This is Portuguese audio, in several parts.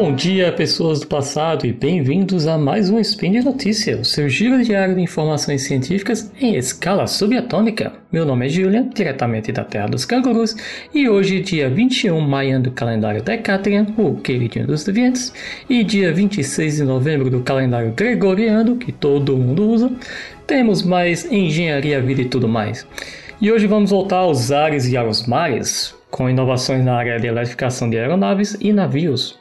Bom dia, pessoas do passado, e bem-vindos a mais um Spin de Notícia, o seu giro diário de informações científicas em escala subatômica. Meu nome é Julian, diretamente da Terra dos Cangurus, e hoje, dia 21 de maio do calendário Decatrian, o queridinho dos deviantes, e dia 26 de novembro do calendário Gregoriano, que todo mundo usa, temos mais engenharia, vida e tudo mais. E hoje vamos voltar aos ares e aos mares, com inovações na área de eletrificação de aeronaves e navios.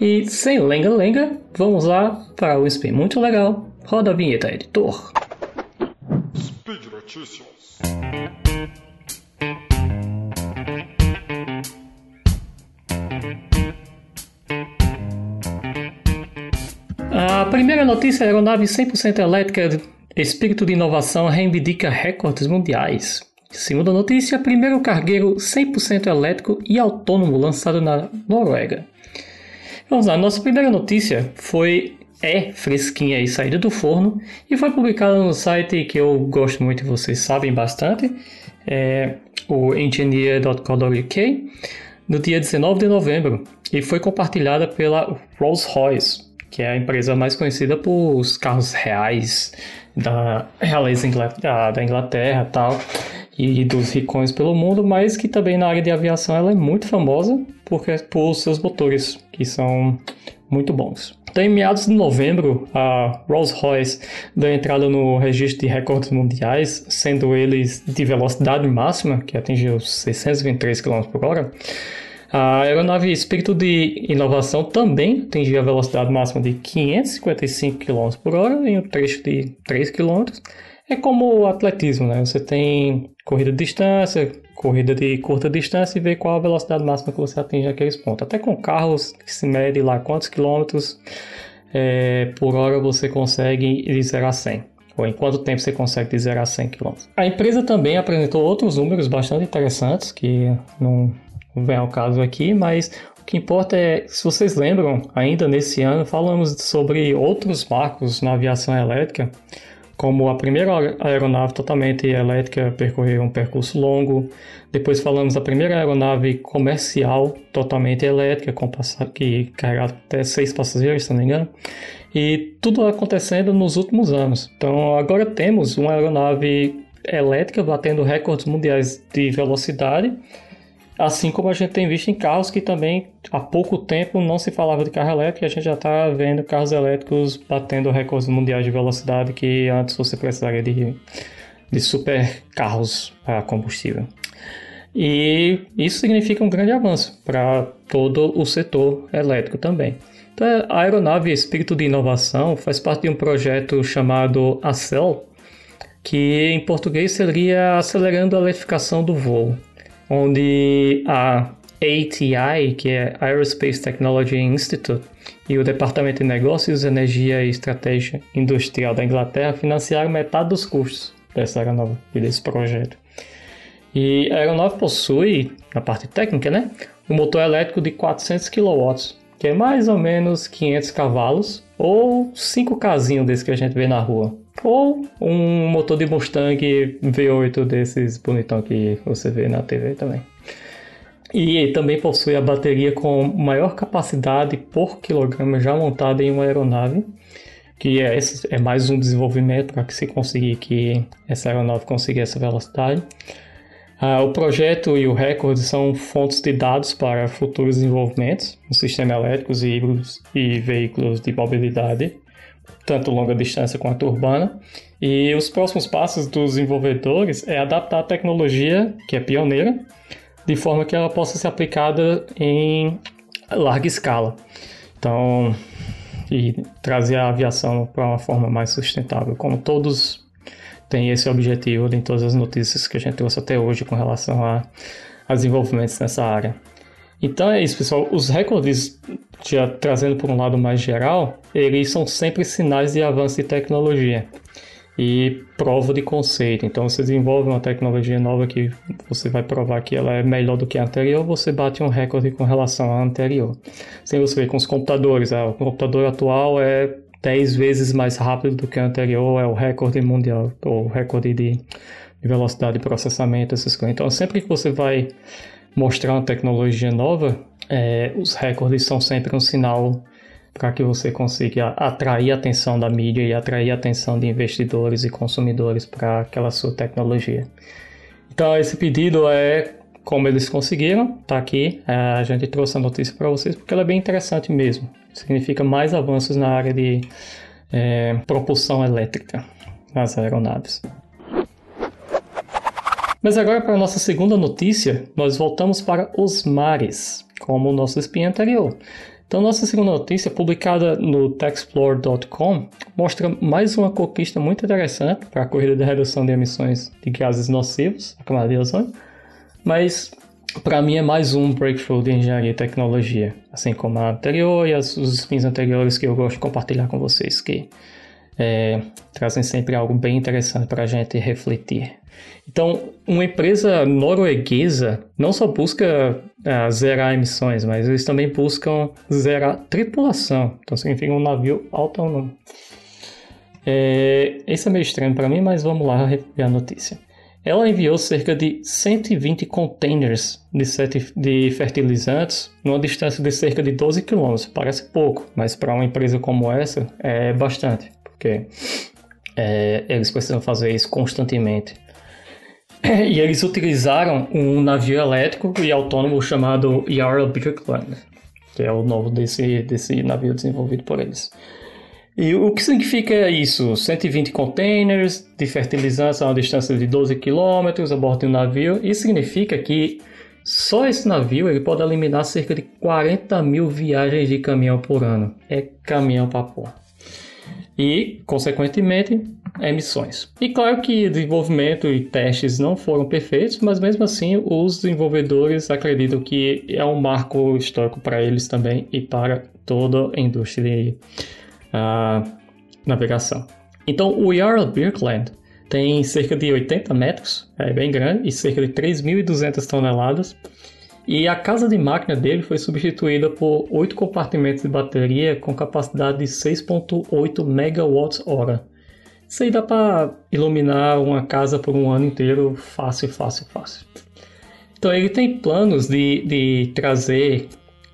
E sem lenga-lenga, vamos lá para o spin muito legal. Roda a vinheta, editor. Speed Notícias. A primeira notícia é a aeronave 100% elétrica Espírito de inovação reivindica recordes mundiais. Segunda notícia, primeiro cargueiro 100% elétrico e autônomo lançado na Noruega. Vamos lá, nossa primeira notícia foi é fresquinha e saída do forno e foi publicada no site que eu gosto muito, vocês sabem bastante, é o engineer.co.uk, no dia 19 de novembro e foi compartilhada pela Rolls-Royce, que é a empresa mais conhecida por os carros reais da realeza da Inglaterra tal e dos ricões pelo mundo, mas que também na área de aviação ela é muito famosa porque, por seus motores, que são muito bons. Então, em meados de novembro, a Rolls-Royce deu entrada no registro de recordes mundiais, sendo eles de velocidade máxima, que atingiu 623 km por hora. A aeronave Espírito de Inovação também atingiu a velocidade máxima de 555 km por hora em um trecho de 3 km é como o atletismo, né? Você tem corrida de distância, corrida de curta distância e vê qual a velocidade máxima que você atinge naqueles pontos. Até com carros que se mede lá quantos quilômetros é, por hora você consegue de 0 a 100. Ou em quanto tempo você consegue de 0 a 100 km. A empresa também apresentou outros números bastante interessantes que não vem ao caso aqui, mas o que importa é, se vocês lembram, ainda nesse ano falamos sobre outros marcos na aviação elétrica como a primeira aeronave totalmente elétrica percorreu um percurso longo. Depois falamos da primeira aeronave comercial totalmente elétrica, com que carregava até seis passageiros, se não me engano. E tudo acontecendo nos últimos anos. Então agora temos uma aeronave elétrica batendo recordes mundiais de velocidade Assim como a gente tem visto em carros que também há pouco tempo não se falava de carro elétrico e a gente já está vendo carros elétricos batendo recordes mundiais de velocidade que antes você precisaria de, de super carros a combustível. E isso significa um grande avanço para todo o setor elétrico também. Então, a aeronave Espírito de Inovação faz parte de um projeto chamado ACEL, que em português seria Acelerando a Eletrificação do Voo onde a ATI, que é Aerospace Technology Institute, e o Departamento de Negócios, Energia e Estratégia Industrial da Inglaterra financiaram metade dos custos dessa aeronave e desse projeto. E a aeronave possui, na parte técnica, né, um motor elétrico de 400 kW, que é mais ou menos 500 cavalos, ou 5 casinhos desse que a gente vê na rua. Ou um motor de Mustang V8 desses bonitão que você vê na TV também. E também possui a bateria com maior capacidade por quilograma já montada em uma aeronave, que é, é mais um desenvolvimento para que se conseguir que essa aeronave consiga essa velocidade. Ah, o projeto e o recorde são fontes de dados para futuros desenvolvimentos no sistema elétricos híbridos e veículos de mobilidade tanto longa distância quanto urbana. E os próximos passos dos desenvolvedores é adaptar a tecnologia, que é pioneira, de forma que ela possa ser aplicada em larga escala. Então, e trazer a aviação para uma forma mais sustentável, como todos têm esse objetivo em todas as notícias que a gente trouxe até hoje com relação a, a desenvolvimentos nessa área. Então é isso, pessoal. Os recordes, já trazendo por um lado mais geral, eles são sempre sinais de avanço de tecnologia e prova de conceito. Então você desenvolve uma tecnologia nova que você vai provar que ela é melhor do que a anterior, você bate um recorde com relação à anterior. Sem você ver com os computadores, ah, o computador atual é 10 vezes mais rápido do que o anterior, é o recorde mundial, ou recorde de, de velocidade de processamento, essas coisas. Então sempre que você vai mostrar uma tecnologia nova, é, os recordes são sempre um sinal para que você consiga atrair a atenção da mídia e atrair a atenção de investidores e consumidores para aquela sua tecnologia. Então, esse pedido é como eles conseguiram, tá aqui. É, a gente trouxe a notícia para vocês porque ela é bem interessante mesmo. Significa mais avanços na área de é, propulsão elétrica nas aeronaves. Mas agora, para a nossa segunda notícia, nós voltamos para os mares, como o nosso espinho anterior. Então, nossa segunda notícia, publicada no techexplore.com, mostra mais uma conquista muito interessante para a corrida de redução de emissões de gases nocivos, a camada de ozônio, mas para mim é mais um breakthrough de engenharia e tecnologia, assim como a anterior e as, os spins anteriores que eu gosto de compartilhar com vocês, que é, trazem sempre algo bem interessante para a gente refletir. Então, uma empresa norueguesa não só busca é, zerar emissões, mas eles também buscam zerar tripulação. Então, significa um navio autônomo. É, isso é meio estranho para mim, mas vamos lá ver a notícia. Ela enviou cerca de 120 containers de, de fertilizantes numa distância de cerca de 12 km. Parece pouco, mas para uma empresa como essa é bastante porque é, eles precisam fazer isso constantemente. E eles utilizaram um navio elétrico e autônomo chamado Jarl Birkeland, que é o nome desse, desse navio desenvolvido por eles. E o que significa isso? 120 containers de fertilizantes a uma distância de 12 km a bordo de um navio. Isso significa que só esse navio ele pode eliminar cerca de 40 mil viagens de caminhão por ano. É caminhão para porra e, consequentemente, emissões. E claro que desenvolvimento e testes não foram perfeitos, mas mesmo assim os desenvolvedores acreditam que é um marco histórico para eles também e para toda a indústria de uh, navegação. Então, o Jarl Birkeland tem cerca de 80 metros, é bem grande, e cerca de 3.200 toneladas, e a casa de máquina dele foi substituída por oito compartimentos de bateria com capacidade de 6.8 megawatts-hora. Isso aí dá para iluminar uma casa por um ano inteiro fácil, fácil, fácil. Então ele tem planos de, de trazer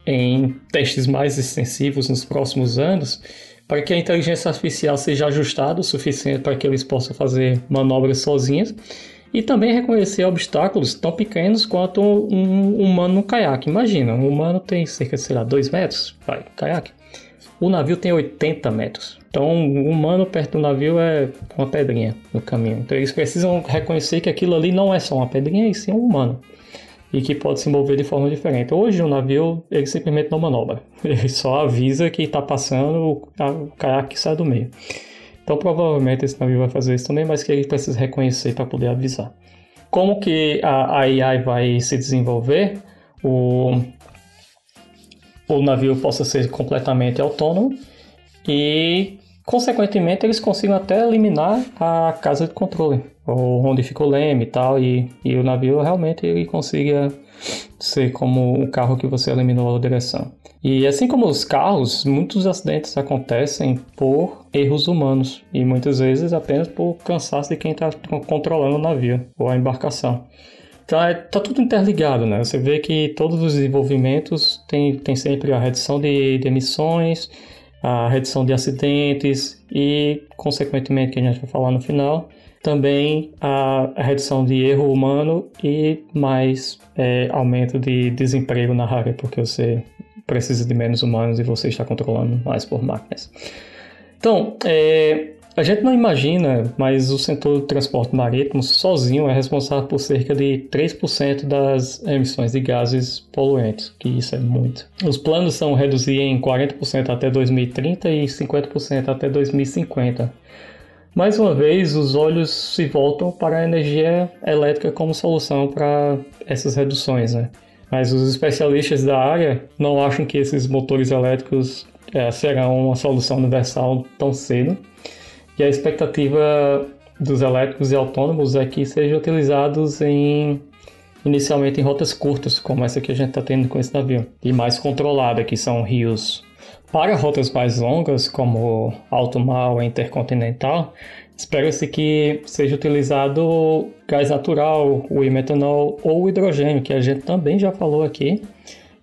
em testes mais extensivos nos próximos anos para que a inteligência artificial seja ajustada o suficiente para que eles possam fazer manobras sozinhas e também reconhecer obstáculos tão pequenos quanto um humano no caiaque. Imagina, um humano tem cerca de, sei lá, 2 metros, vai, caiaque. O navio tem 80 metros. Então, um humano perto do navio é uma pedrinha no caminho. Então, eles precisam reconhecer que aquilo ali não é só uma pedrinha, e sim um humano. E que pode se mover de forma diferente. Hoje, o navio, ele simplesmente não manobra. Ele só avisa que está passando, o caiaque sai do meio. Então provavelmente esse navio vai fazer isso também, mas que ele precisa reconhecer para poder avisar. Como que a, AI vai se desenvolver? O, o navio possa ser completamente autônomo e, consequentemente, eles consigam até eliminar a casa de controle, ou onde fica o leme e tal, e, e o navio realmente ele consiga ser como o carro que você eliminou a direção. E assim como os carros, muitos acidentes acontecem por erros humanos e muitas vezes apenas por cansaço de quem está controlando o navio ou a embarcação. Então tá tudo interligado, né? Você vê que todos os desenvolvimentos têm tem sempre a redução de, de emissões, a redução de acidentes e, consequentemente, que a gente vai falar no final, também a, a redução de erro humano e mais é, aumento de desemprego na área, porque você precisa de menos humanos e você está controlando mais por máquinas. Então, é, a gente não imagina, mas o setor do transporte marítimo sozinho é responsável por cerca de 3% das emissões de gases poluentes, que isso é muito. Os planos são reduzir em 40% até 2030 e 50% até 2050. Mais uma vez, os olhos se voltam para a energia elétrica como solução para essas reduções, né? Mas os especialistas da área não acham que esses motores elétricos é, serão uma solução universal tão cedo. E a expectativa dos elétricos e autônomos é que sejam utilizados em inicialmente em rotas curtas, como essa que a gente está tendo com esse navio, e mais controlada, que são rios para rotas mais longas, como alto mar ou intercontinental, espera-se que seja utilizado gás natural, o metanol ou o hidrogênio, que a gente também já falou aqui,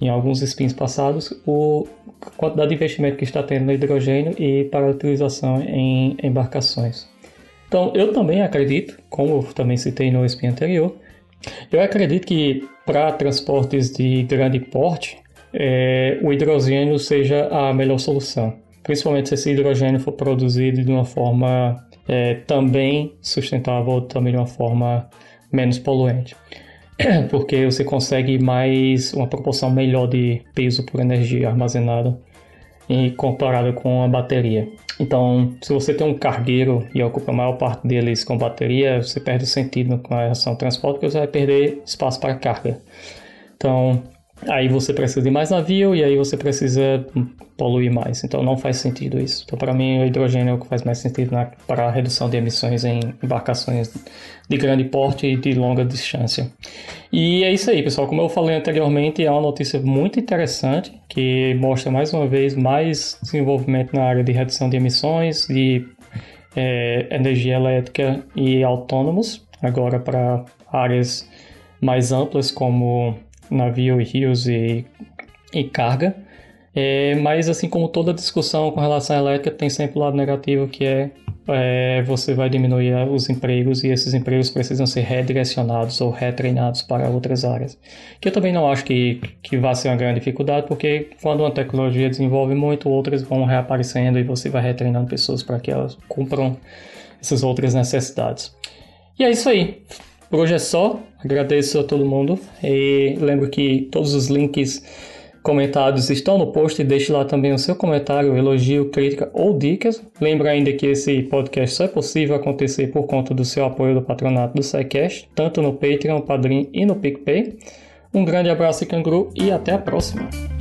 em alguns spins passados o, a quantidade de investimento que está tendo no hidrogênio e para utilização em embarcações. Então, eu também acredito, como eu também citei no spin anterior, eu acredito que para transportes de grande porte, é, o hidrogênio seja a melhor solução. Principalmente se esse hidrogênio for produzido de uma forma é, também sustentável, também de uma forma menos poluente. Porque você consegue mais uma proporção melhor de peso por energia armazenada e comparado com a bateria. Então, se você tem um cargueiro e ocupa a maior parte deles com bateria, você perde o sentido com a relação ao transporte, porque você vai perder espaço para carga. Então, Aí você precisa de mais navio e aí você precisa poluir mais. Então não faz sentido isso. Então para mim o hidrogênio é o que faz mais sentido para a redução de emissões em embarcações de grande porte e de longa distância. E é isso aí, pessoal. Como eu falei anteriormente, é uma notícia muito interessante que mostra mais uma vez mais desenvolvimento na área de redução de emissões, de é, energia elétrica e autônomos, agora para áreas mais amplas como navio e rios e, e carga. É, mas assim como toda discussão com relação à elétrica tem sempre o lado negativo que é, é, você vai diminuir os empregos e esses empregos precisam ser redirecionados ou retreinados para outras áreas. Que eu também não acho que, que vá ser uma grande dificuldade, porque quando uma tecnologia desenvolve muito, outras vão reaparecendo e você vai retreinando pessoas para que elas cumpram essas outras necessidades. E é isso aí. Por hoje é só. Agradeço a todo mundo e lembro que todos os links comentados estão no post e deixe lá também o seu comentário, elogio, crítica ou dicas. Lembra ainda que esse podcast só é possível acontecer por conta do seu apoio do patronato do SciCast, tanto no Patreon, Padrim e no PicPay. Um grande abraço, canguru, e até a próxima!